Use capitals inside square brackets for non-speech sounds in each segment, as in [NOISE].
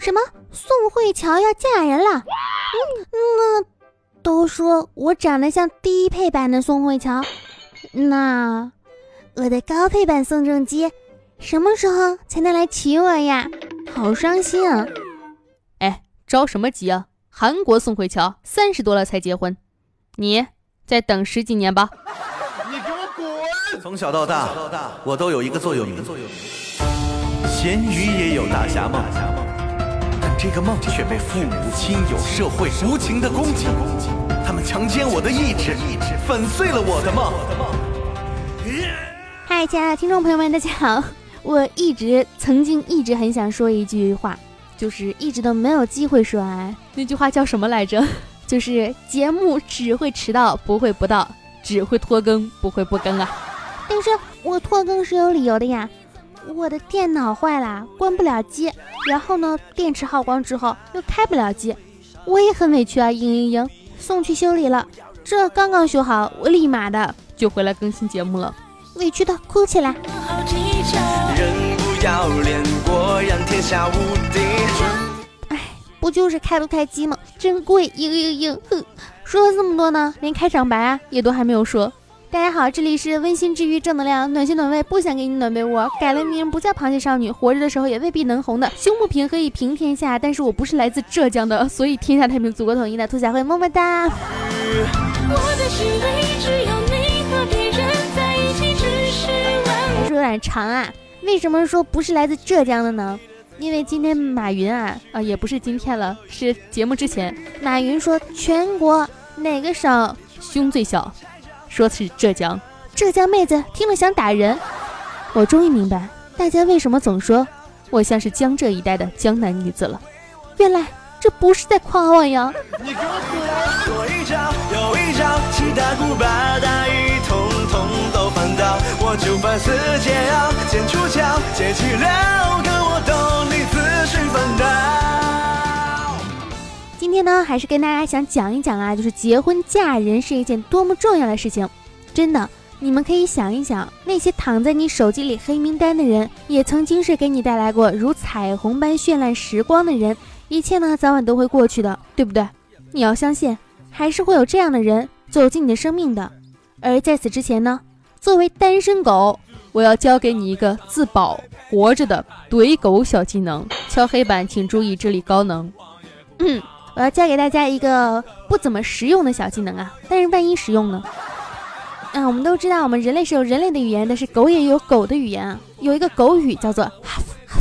什么？宋慧乔要嫁人了？嗯，那都说我长得像低配版的宋慧乔，那我的高配版宋仲基什么时候才能来娶我呀？好伤心啊！哎，着什么急啊？韩国宋慧乔三十多了才结婚，你再等十几年吧。你给我滚！从小到大，我都有一个座右铭：咸鱼也有大侠梦。但这个梦却被父母亲友、社会无情的攻击，他们强奸我的意志，粉碎了我的梦。嗨，亲爱的听众朋友们，大家好！我一直曾经一直很想说一句话。就是一直都没有机会说完那句话叫什么来着？就是节目只会迟到不会不到，只会拖更不会不更啊！但是我拖更是有理由的呀，我的电脑坏了，关不了机，然后呢，电池耗光之后又开不了机，我也很委屈啊！嘤嘤嘤，送去修理了，这刚刚修好，我立马的就回来更新节目了，委屈的哭起来。要脸，果然天下无敌。哎，不就是开不开机吗？真贵，嘤嘤嘤，哼！说了这么多呢，连开场白啊也都还没有说。大家好，这里是温馨治愈、正能量、暖心暖胃，不想给你暖被窝，改了名不叫螃蟹少女，活着的时候也未必能红的。胸不平可以平天下，但是我不是来自浙江的，所以天下太平，祖国统一的兔小慧，么么哒。说有点长啊。为什么说不是来自浙江的呢？因为今天马云啊啊也不是今天了，是节目之前，马云说全国哪个省胸最小，说是浙江，浙江妹子听了想打人。我终于明白大家为什么总说我像是江浙一带的江南女子了，原来这不是在夸我呀。你给我我就把世界剪出墙，结起了天呢，还是跟大家想讲一讲啊，就是结婚嫁人是一件多么重要的事情。真的，你们可以想一想，那些躺在你手机里黑名单的人，也曾经是给你带来过如彩虹般绚烂时光的人。一切呢，早晚都会过去的，对不对？你要相信，还是会有这样的人走进你的生命的。而在此之前呢？作为单身狗，我要教给你一个自保活着的怼狗小技能。敲黑板，请注意，这里高能。嗯，我要教给大家一个不怎么实用的小技能啊，但是万一实用呢？啊，我们都知道，我们人类是有人类的语言，但是狗也有狗的语言啊。有一个狗语叫做哈哈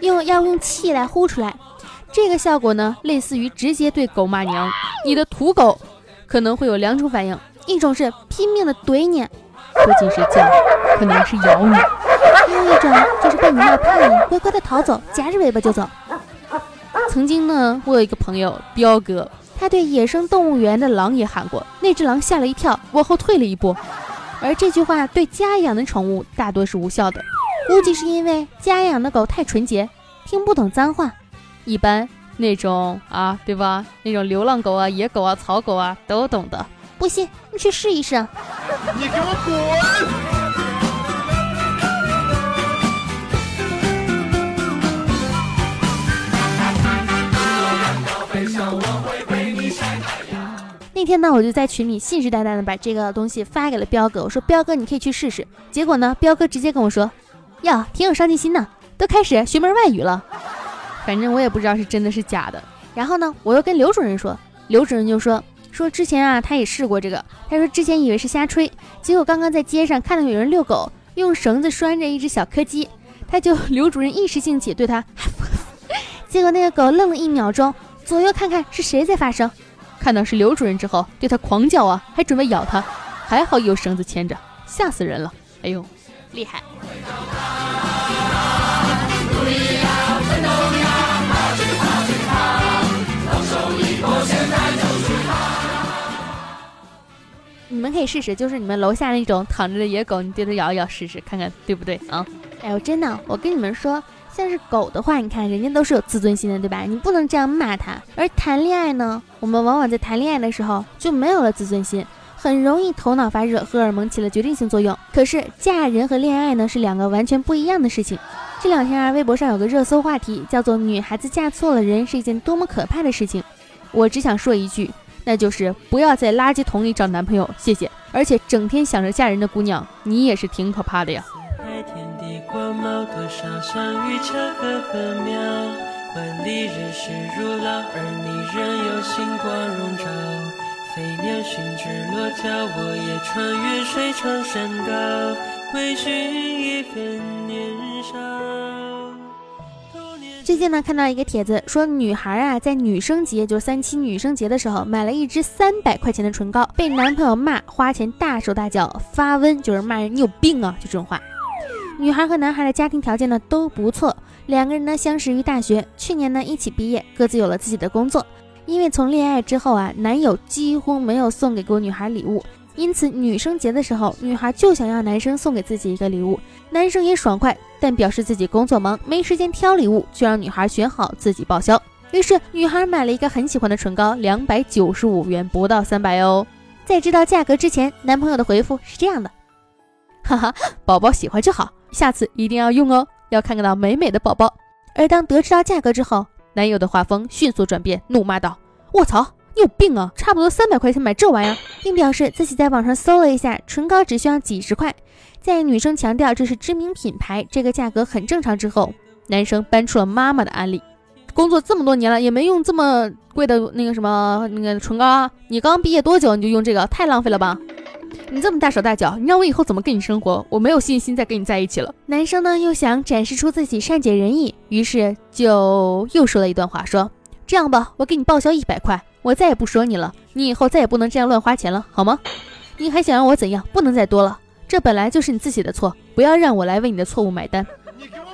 用要用气来呼出来，这个效果呢，类似于直接对狗骂娘。你的土狗可能会有两种反应，一种是拼命的怼你。不仅是叫，可能是咬你；还有一种就是被你骂怕了，乖乖的逃走，夹着尾巴就走。曾经呢，我有一个朋友彪哥，他对野生动物园的狼也喊过，那只狼吓了一跳，往后退了一步。而这句话对家养的宠物大多是无效的，估计是因为家养的狗太纯洁，听不懂脏话。一般那种啊，对吧？那种流浪狗啊、野狗啊、草狗啊，都懂的。不信，你去试一试。你给我滚！那天呢，我就在群里信誓旦旦的把这个东西发给了彪哥，我说彪哥你可以去试试。结果呢，彪哥直接跟我说，哟，挺有上进心的，都开始学门外语了。反正我也不知道是真的是假的。然后呢，我又跟刘主任说，刘主任就说。说之前啊，他也试过这个。他说之前以为是瞎吹，结果刚刚在街上看到有人遛狗，用绳子拴着一只小柯基，他就刘主任一时兴起对他，[LAUGHS] 结果那个狗愣了一秒钟，左右看看是谁在发声，看到是刘主任之后，对他狂叫啊，还准备咬他，还好有绳子牵着，吓死人了。哎呦，厉害！你们可以试试，就是你们楼下那种躺着的野狗，你对它咬一咬试试，看看对不对啊？哎呦，真的，我跟你们说，像是狗的话，你看人家都是有自尊心的，对吧？你不能这样骂它。而谈恋爱呢，我们往往在谈恋爱的时候就没有了自尊心，很容易头脑发热，荷尔蒙起了决定性作用。可是嫁人和恋爱呢，是两个完全不一样的事情。这两天啊，微博上有个热搜话题，叫做“女孩子嫁错了人是一件多么可怕的事情”。我只想说一句，那就是不要在垃圾桶里找男朋友，谢谢。而且整天想着嫁人的姑娘，你也是挺可怕的呀。光芒多少相遇巧合和渺。万里人世如浪，而你仍有星光笼罩。飞鸟寻枝落脚，我也穿越水长山高。归寻一份年少。最近呢，看到一个帖子，说女孩啊，在女生节，就是三七女生节的时候，买了一支三百块钱的唇膏，被男朋友骂，花钱大手大脚，发瘟，就是骂人，你有病啊，就这种话。女孩和男孩的家庭条件呢都不错，两个人呢相识于大学，去年呢一起毕业，各自有了自己的工作。因为从恋爱之后啊，男友几乎没有送给过女孩礼物。因此，女生节的时候，女孩就想要男生送给自己一个礼物，男生也爽快，但表示自己工作忙，没时间挑礼物，就让女孩选好自己报销。于是，女孩买了一个很喜欢的唇膏，两百九十五元，不到三百哦。在知道价格之前，男朋友的回复是这样的：哈哈，宝宝喜欢就好，下次一定要用哦，要看看到美美的宝宝。而当得知到价格之后，男友的画风迅速转变，怒骂道：卧槽！你有病啊！差不多三百块钱买这玩意儿，并表示自己在网上搜了一下，唇膏只需要几十块。在女生强调这是知名品牌，这个价格很正常之后，男生搬出了妈妈的案例。工作这么多年了，也没用这么贵的那个什么那个唇膏啊！你刚毕业多久你就用这个，太浪费了吧！你这么大手大脚，你让我以后怎么跟你生活？我没有信心再跟你在一起了。男生呢又想展示出自己善解人意，于是就又说了一段话，说这样吧，我给你报销一百块。我再也不说你了，你以后再也不能这样乱花钱了，好吗？你还想让我怎样？不能再多了，这本来就是你自己的错，不要让我来为你的错误买单。你给我滚！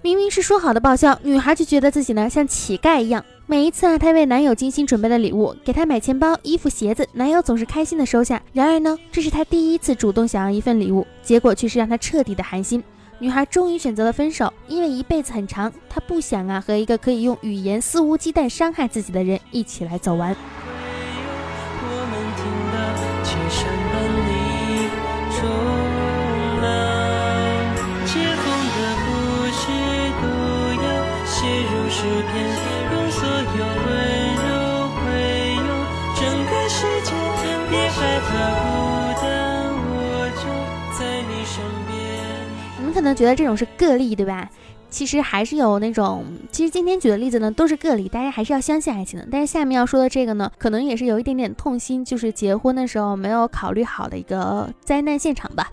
明明是说好的报销，女孩就觉得自己呢像乞丐一样。每一次啊，她为男友精心准备的礼物，给他买钱包、衣服、鞋子，男友总是开心的收下。然而呢，这是她第一次主动想要一份礼物，结果却是让她彻底的寒心。女孩终于选择了分手，因为一辈子很长，她不想啊和一个可以用语言肆无忌惮伤害自己的人一起来走完。别害怕可能觉得这种是个例，对吧？其实还是有那种，其实今天举的例子呢都是个例，大家还是要相信爱情的。但是下面要说的这个呢，可能也是有一点点痛心，就是结婚的时候没有考虑好的一个灾难现场吧。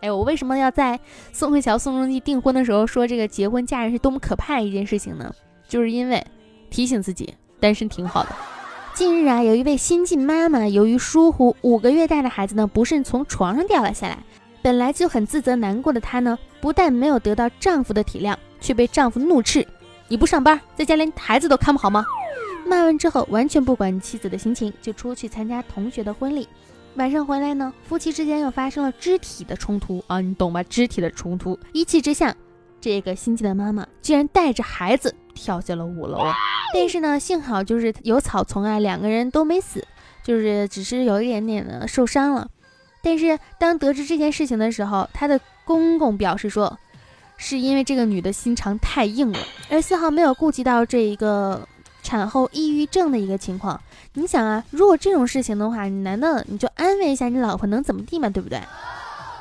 哎，我为什么要在宋慧乔、宋仲基订婚的时候说这个结婚嫁人是多么可怕的一件事情呢？就是因为提醒自己单身挺好的。近日啊，有一位新晋妈妈由于疏忽，五个月大的孩子呢不慎从床上掉了下来。本来就很自责难过的她呢，不但没有得到丈夫的体谅，却被丈夫怒斥：“你不上班，在家连孩子都看不好吗？”骂完之后，完全不管妻子的心情，就出去参加同学的婚礼。晚上回来呢，夫妻之间又发生了肢体的冲突啊，你懂吧？肢体的冲突，一气之下，这个心机的妈妈居然带着孩子跳下了五楼。但是呢，幸好就是有草丛啊，两个人都没死，就是只是有一点点的受伤了。但是当得知这件事情的时候，她的公公表示说，是因为这个女的心肠太硬了，而丝毫没有顾及到这一个产后抑郁症的一个情况。你想啊，如果这种事情的话，你难道你就安慰一下你老婆能怎么地嘛？对不对？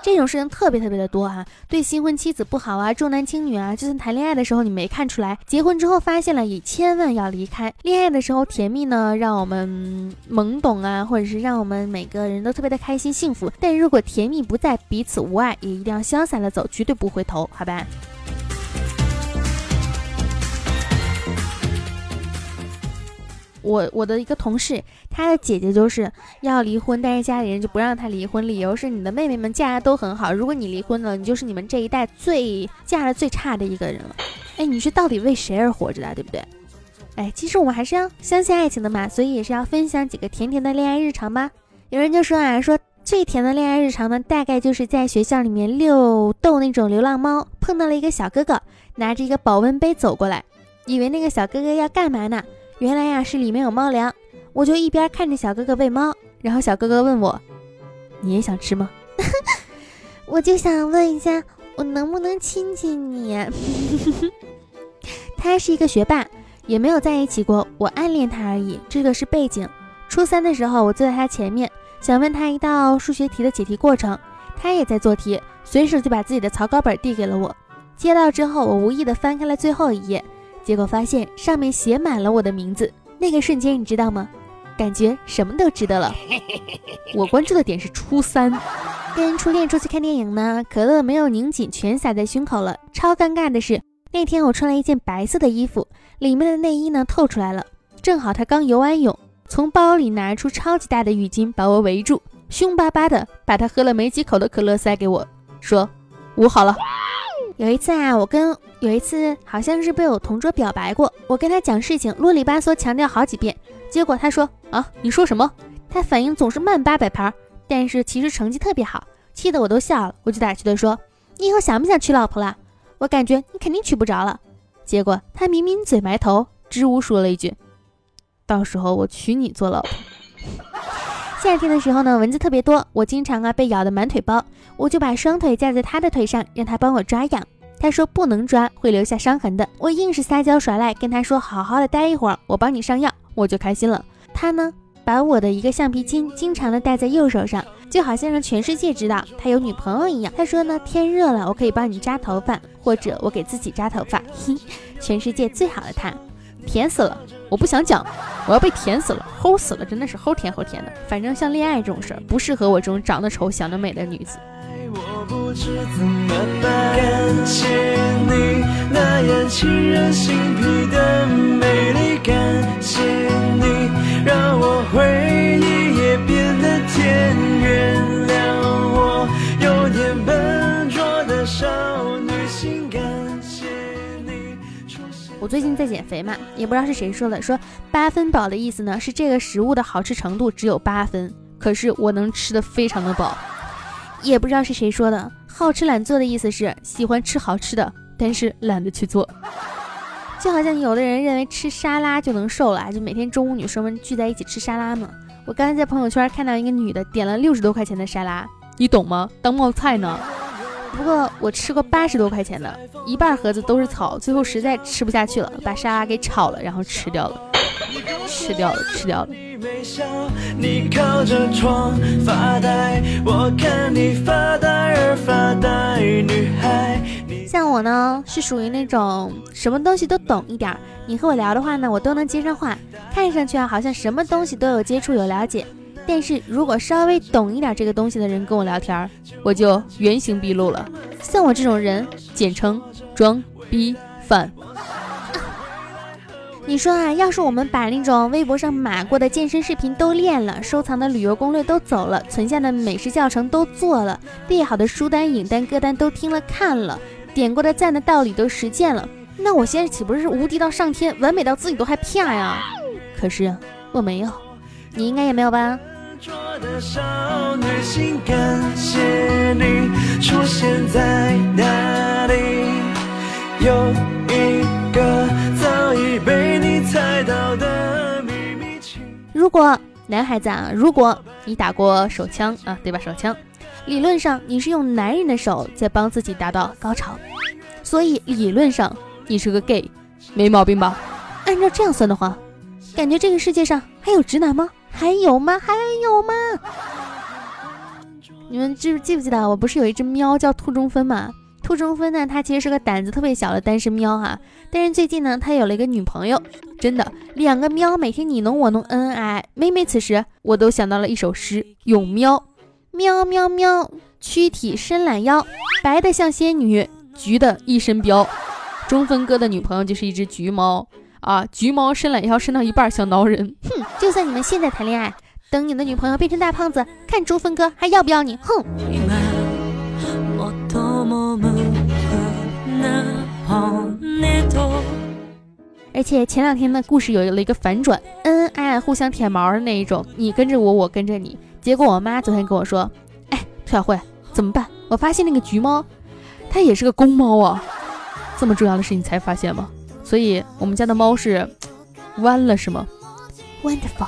这种事情特别特别的多哈，对新婚妻子不好啊，重男轻女啊，就算谈恋爱的时候你没看出来，结婚之后发现了也千万要离开。恋爱的时候甜蜜呢，让我们懵懂啊，或者是让我们每个人都特别的开心幸福。但如果甜蜜不在，彼此无爱，也一定要潇洒的走，绝对不回头，好吧？我我的一个同事，他的姐姐就是要离婚，但是家里人就不让他离婚，理由是你的妹妹们嫁的都很好，如果你离婚了，你就是你们这一代最嫁的最差的一个人了。哎，你是到底为谁而活着的，对不对？哎，其实我们还是要相信爱情的嘛，所以也是要分享几个甜甜的恋爱日常吧。有人就说啊，说最甜的恋爱日常呢，大概就是在学校里面遛逗那种流浪猫，碰到了一个小哥哥，拿着一个保温杯走过来，以为那个小哥哥要干嘛呢？原来呀是里面有猫粮，我就一边看着小哥哥喂猫，然后小哥哥问我：“你也想吃吗？” [LAUGHS] 我就想问一下，我能不能亲亲你？[LAUGHS] 他是一个学霸，也没有在一起过，我暗恋他而已。这个是背景。初三的时候，我坐在他前面，想问他一道数学题的解题过程，他也在做题，随手就把自己的草稿本递给了我。接到之后，我无意的翻开了最后一页，结果发现上面写满了我的名字。那个瞬间，你知道吗？感觉什么都值得了。[LAUGHS] 我关注的点是初三，跟初恋出去看电影呢，可乐没有拧紧，全洒在胸口了。超尴尬的是，那天我穿了一件白色的衣服，里面的内衣呢透出来了，正好他刚游完泳。从包里拿出超级大的浴巾把我围住，凶巴巴的把他喝了没几口的可乐塞给我，说捂好了。有一次啊，我跟有一次好像是被我同桌表白过，我跟他讲事情啰里吧嗦强调好几遍，结果他说啊你说什么？他反应总是慢八百拍，但是其实成绩特别好，气得我都笑了。我就打趣的说你以后想不想娶老婆了？我感觉你肯定娶不着了。结果他抿抿嘴埋头，支吾说了一句。到时候我娶你做老婆。夏天的时候呢，蚊子特别多，我经常啊被咬得满腿包，我就把双腿架在他的腿上，让他帮我抓痒。他说不能抓，会留下伤痕的。我硬是撒娇耍赖，跟他说好好的待一会儿，我帮你上药，我就开心了。他呢，把我的一个橡皮筋经常的戴在右手上，就好像让全世界知道他有女朋友一样。他说呢，天热了，我可以帮你扎头发，或者我给自己扎头发。嘿，[LAUGHS] 全世界最好的他。甜死了！我不想讲，我要被甜死了，齁死了，真的是齁甜齁甜的。反正像恋爱这种事儿，不适合我这种长得丑、想得美的女子。感谢你那样沁人心脾的美丽，感谢最近在减肥嘛，也不知道是谁说的，说八分饱的意思呢是这个食物的好吃程度只有八分，可是我能吃的非常的饱。也不知道是谁说的，好吃懒做的意思是喜欢吃好吃的，但是懒得去做。就好像有的人认为吃沙拉就能瘦了，就每天中午女生们聚在一起吃沙拉嘛。我刚才在朋友圈看到一个女的点了六十多块钱的沙拉，你懂吗？当冒菜呢。不过我吃过八十多块钱的，一半盒子都是草，最后实在吃不下去了，把沙拉给炒了，然后吃掉了，吃掉了，吃掉了。像我呢，是属于那种什么东西都懂一点儿，你和我聊的话呢，我都能接上话，看上去啊，好像什么东西都有接触有了解。但是如果稍微懂一点这个东西的人跟我聊天，我就原形毕露了。像我这种人，简称装逼犯。[LAUGHS] 你说啊，要是我们把那种微博上码过的健身视频都练了，收藏的旅游攻略都走了，存下的美食教程都做了，列好的书单、影单、歌单都听了看了，点过的赞的道理都实践了，那我现在岂不是无敌到上天，完美到自己都害怕呀？可是我没有，你应该也没有吧？的少女心，感谢你出现在哪里。有一个早已被你猜到的秘密。如果男孩子啊，如果你打过手枪啊，对吧？手枪，理论上你是用男人的手在帮自己达到高潮，所以理论上你是个 gay，没毛病吧？按照这样算的话，感觉这个世界上还有直男吗？还有吗？还有吗？你们记记不记得我不是有一只喵叫兔中分吗？兔中分呢，它其实是个胆子特别小的单身喵哈。但是最近呢，它有了一个女朋友，真的，两个喵每天你侬我侬，恩恩爱爱。每每此时，我都想到了一首诗：咏喵，喵喵喵，躯体伸懒腰，白的像仙女，橘的一身膘。中分哥的女朋友就是一只橘猫。啊，橘猫伸懒腰伸到一半想挠人，哼！就算你们现在谈恋爱，等你的女朋友变成大胖子，看朱峰哥还要不要你？哼！而且前两天的故事有了一个反转，恩恩爱爱互相舔毛的那一种，你跟着我，我跟着你。结果我妈昨天跟我说，哎，兔小慧怎么办？我发现那个橘猫，它也是个公猫啊！这么重要的事你才发现吗？所以我们家的猫是弯了是吗？Wonderful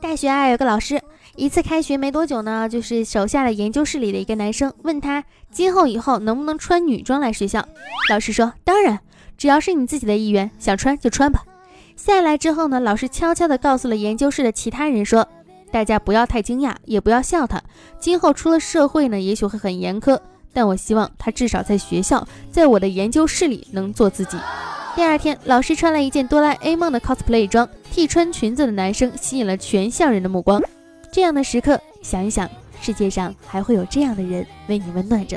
大学啊有个老师一次开学没多久呢就是手下的研究室里的一个男生问他今后以后能不能穿女装来学校。老师说当然。只要是你自己的意愿，想穿就穿吧。下来之后呢，老师悄悄地告诉了研究室的其他人说，大家不要太惊讶，也不要笑他，今后出了社会呢，也许会很严苛，但我希望他至少在学校，在我的研究室里能做自己。第二天，老师穿了一件哆啦 A 梦的 cosplay 装，替穿裙子的男生吸引了全校人的目光。这样的时刻，想一想，世界上还会有这样的人为你温暖着。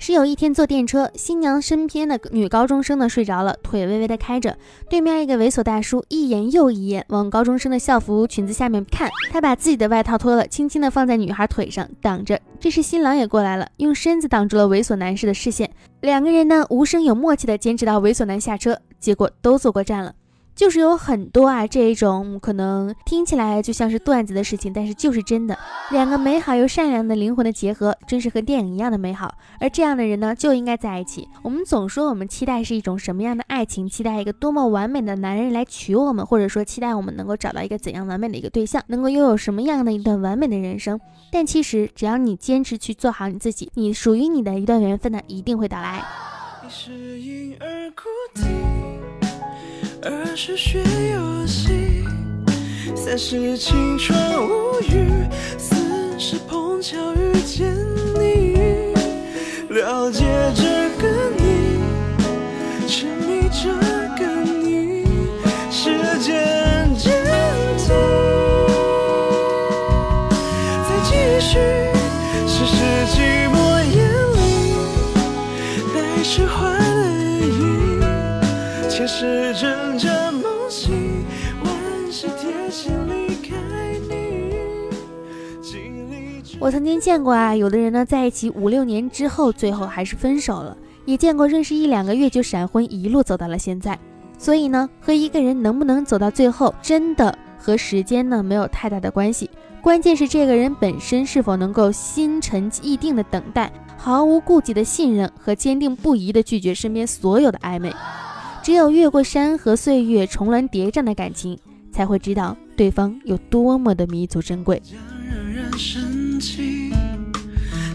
是有一天坐电车，新娘身边的女高中生呢睡着了，腿微微的开着，对面一个猥琐大叔一眼又一眼往高中生的校服裙子下面看，他把自己的外套脱了，轻轻的放在女孩腿上挡着。这时新郎也过来了，用身子挡住了猥琐男士的视线，两个人呢无声有默契的坚持到猥琐男下车，结果都坐过站了。就是有很多啊，这一种可能听起来就像是段子的事情，但是就是真的。两个美好又善良的灵魂的结合，真是和电影一样的美好。而这样的人呢，就应该在一起。我们总说我们期待是一种什么样的爱情？期待一个多么完美的男人来娶我们，或者说期待我们能够找到一个怎样完美的一个对象，能够拥有什么样的一段完美的人生？但其实只要你坚持去做好你自己，你属于你的一段缘分呢，一定会到来。你是婴儿哭啼二十学游戏，三十青春无语，四十碰巧遇见你，了解这个你，沉迷这个你，时间暂停，再继续，是世寂寞夜里带释怀。我曾经见过啊，有的人呢在一起五六年之后，最后还是分手了；也见过认识一两个月就闪婚，一路走到了现在。所以呢，和一个人能不能走到最后，真的和时间呢没有太大的关系，关键是这个人本身是否能够心沉意定的等待，毫无顾忌的信任和坚定不移的拒绝身边所有的暧昧。只有越过山河岁月，重峦叠嶂的感情，才会知道对方有多么的弥足珍贵。起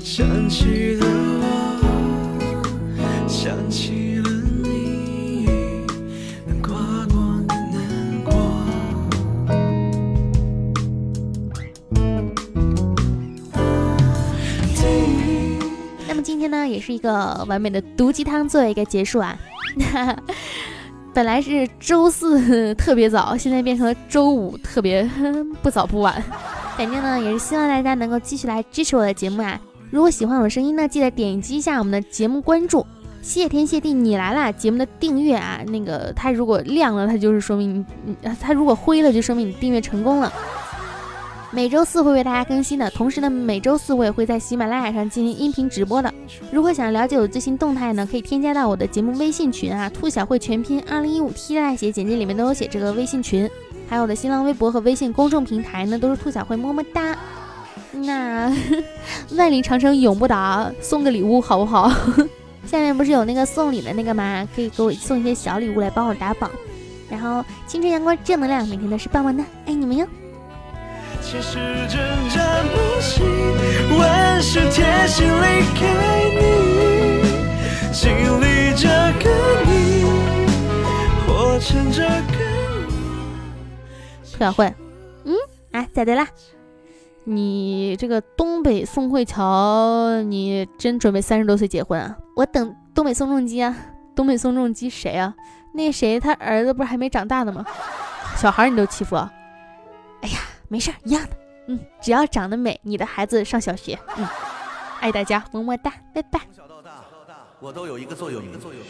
想起了我，想起了你，难过过的难过。那么今天呢，也是一个完美的毒鸡汤作为一个结束啊。[LAUGHS] 本来是周四 [LAUGHS] 特别早，现在变成了周五特别 [LAUGHS] 不早不晚。反正呢，也是希望大家能够继续来支持我的节目啊！如果喜欢我的声音呢，记得点击一下我们的节目关注。谢天谢地，你来了！节目的订阅啊，那个它如果亮了，它就是说明你；它如果灰了，就说明你订阅成功了。每周四会为大家更新的，同时呢，每周四我也会在喜马拉雅上进行音频直播的。如果想了解我最新动态呢，可以添加到我的节目微信群啊，兔小慧全拼二零一五 T 大写，简介里面都有写这个微信群。还有我的新浪微博和微信公众平台呢，都是兔小慧么么哒。那 [LAUGHS] 万里长城永不倒，送个礼物好不好？[LAUGHS] 下面不是有那个送礼的那个吗？可以给我送一些小礼物来帮我打榜。然后青春阳光正能量，每天都是棒棒的，爱你们哟。小慧，嗯，哎，咋的啦？你这个东北宋慧乔，你真准备三十多岁结婚啊？我等东北宋仲基啊！东北宋仲基谁啊？那谁，他儿子不是还没长大呢吗？[LAUGHS] 小孩你都欺负？哎呀，没事，一样的。嗯，只要长得美，你的孩子上小学。嗯，爱大家，么么哒，拜拜。从小到大，我都有一个作用一个作用：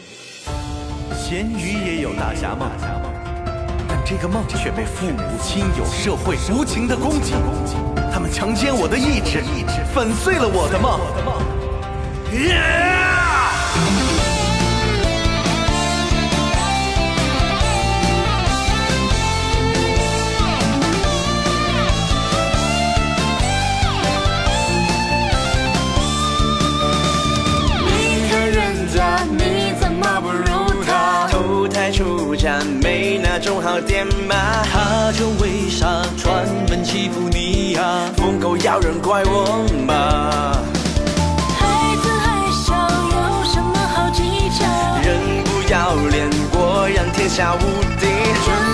咸鱼也有大侠梦。这个梦却被父母亲友、社会无情的攻击，他们强奸我的意志，粉碎了我的梦。你看人家。赞美那种好点吗？他就为啥专门欺负你呀？疯狗咬人怪我吗？孩子还小，有什么好计较？人不要脸，果然天下无敌。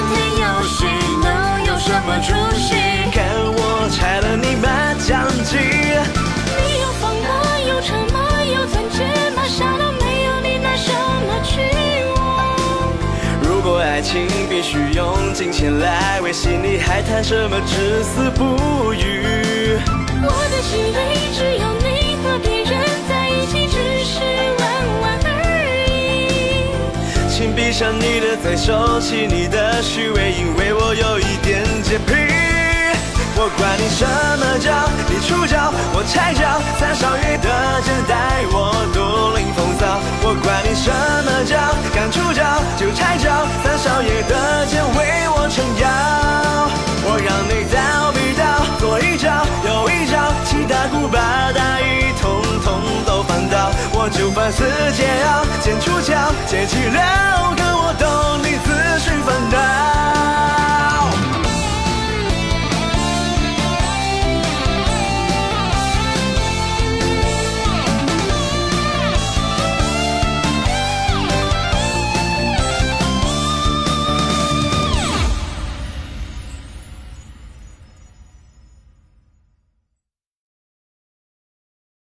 需用金钱来维系，你还谈什么至死不渝？我的心里只有你和别人在一起，只是玩玩而已。请闭上你的嘴，收起你的虚伪，因为我有一点洁癖。我管你什么教，你出招，我拆招，三少爷的剑带我独领风骚。我管你什么教，翻倒，我就犯四解药，剑出鞘，解气了。